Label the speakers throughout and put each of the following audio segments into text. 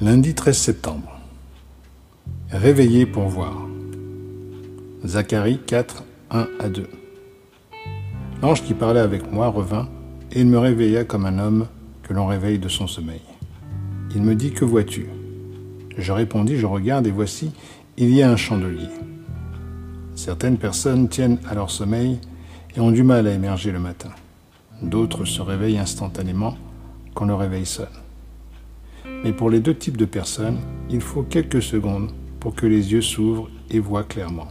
Speaker 1: Lundi 13 septembre. Réveillé pour voir. Zacharie 4, 1 à 2. L'ange qui parlait avec moi revint, et il me réveilla comme un homme que l'on réveille de son sommeil. Il me dit, Que vois-tu? Je répondis, Je regarde, et voici, il y a un chandelier. Certaines personnes tiennent à leur sommeil et ont du mal à émerger le matin. D'autres se réveillent instantanément quand le réveil sonne. Mais pour les deux types de personnes, il faut quelques secondes pour que les yeux s'ouvrent et voient clairement.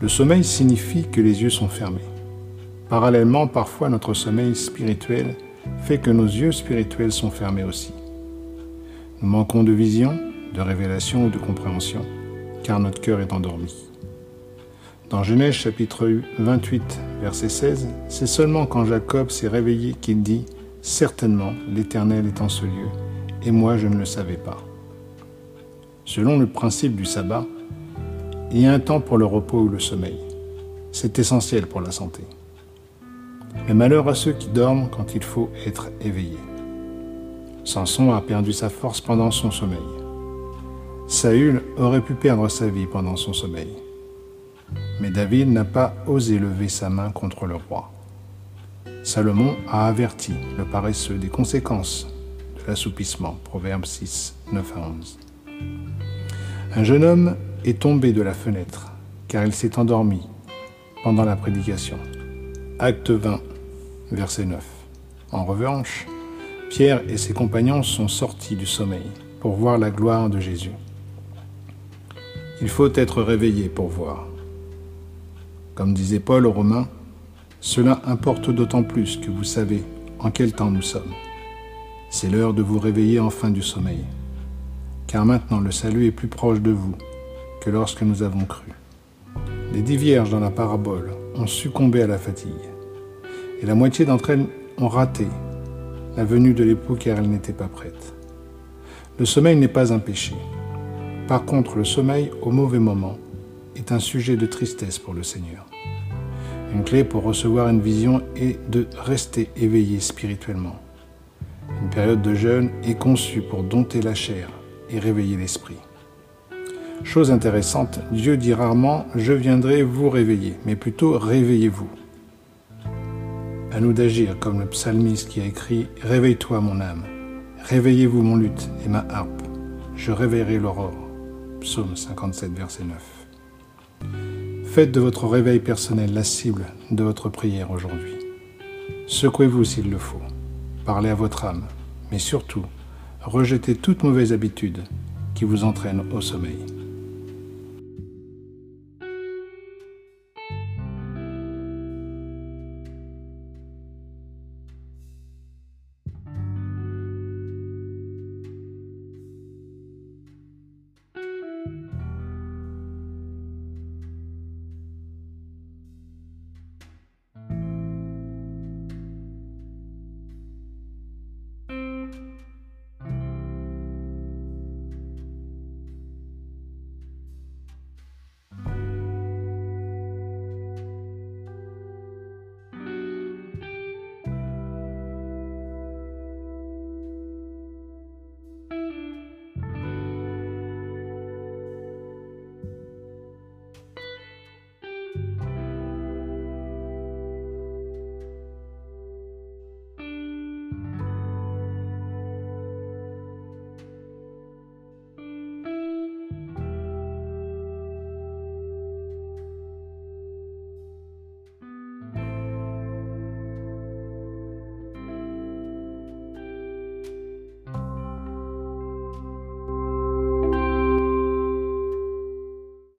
Speaker 1: Le sommeil signifie que les yeux sont fermés. Parallèlement, parfois notre sommeil spirituel fait que nos yeux spirituels sont fermés aussi. Nous manquons de vision, de révélation ou de compréhension, car notre cœur est endormi. Dans Genèse chapitre 28, verset 16, c'est seulement quand Jacob s'est réveillé qu'il dit ⁇ Certainement l'Éternel est en ce lieu, et moi je ne le savais pas. Selon le principe du sabbat, il y a un temps pour le repos ou le sommeil. C'est essentiel pour la santé. Mais malheur à ceux qui dorment quand il faut être éveillé. Samson a perdu sa force pendant son sommeil. Saül aurait pu perdre sa vie pendant son sommeil. Mais David n'a pas osé lever sa main contre le roi. Salomon a averti le paresseux des conséquences l'assoupissement. Proverbe 6, 9 à 11. Un jeune homme est tombé de la fenêtre car il s'est endormi pendant la prédication. Acte 20, verset 9. En revanche, Pierre et ses compagnons sont sortis du sommeil pour voir la gloire de Jésus. Il faut être réveillé pour voir. Comme disait Paul aux Romains, cela importe d'autant plus que vous savez en quel temps nous sommes. C'est l'heure de vous réveiller enfin du sommeil, car maintenant le salut est plus proche de vous que lorsque nous avons cru. Les dix vierges dans la parabole ont succombé à la fatigue, et la moitié d'entre elles ont raté la venue de l'époux car elles n'étaient pas prêtes. Le sommeil n'est pas un péché. Par contre, le sommeil au mauvais moment est un sujet de tristesse pour le Seigneur. Une clé pour recevoir une vision est de rester éveillé spirituellement période de jeûne est conçue pour dompter la chair et réveiller l'esprit. Chose intéressante, Dieu dit rarement ⁇ Je viendrai vous réveiller ⁇ mais plutôt ⁇ Réveillez-vous ⁇ À nous d'agir comme le psalmiste qui a écrit ⁇ Réveille-toi mon âme, réveillez-vous mon luth et ma harpe, je réveillerai l'aurore ⁇ Psaume 57, verset 9. Faites de votre réveil personnel la cible de votre prière aujourd'hui. Secouez-vous s'il le faut parlez à votre âme, mais surtout, rejetez toute mauvaise habitude qui vous entraîne au sommeil.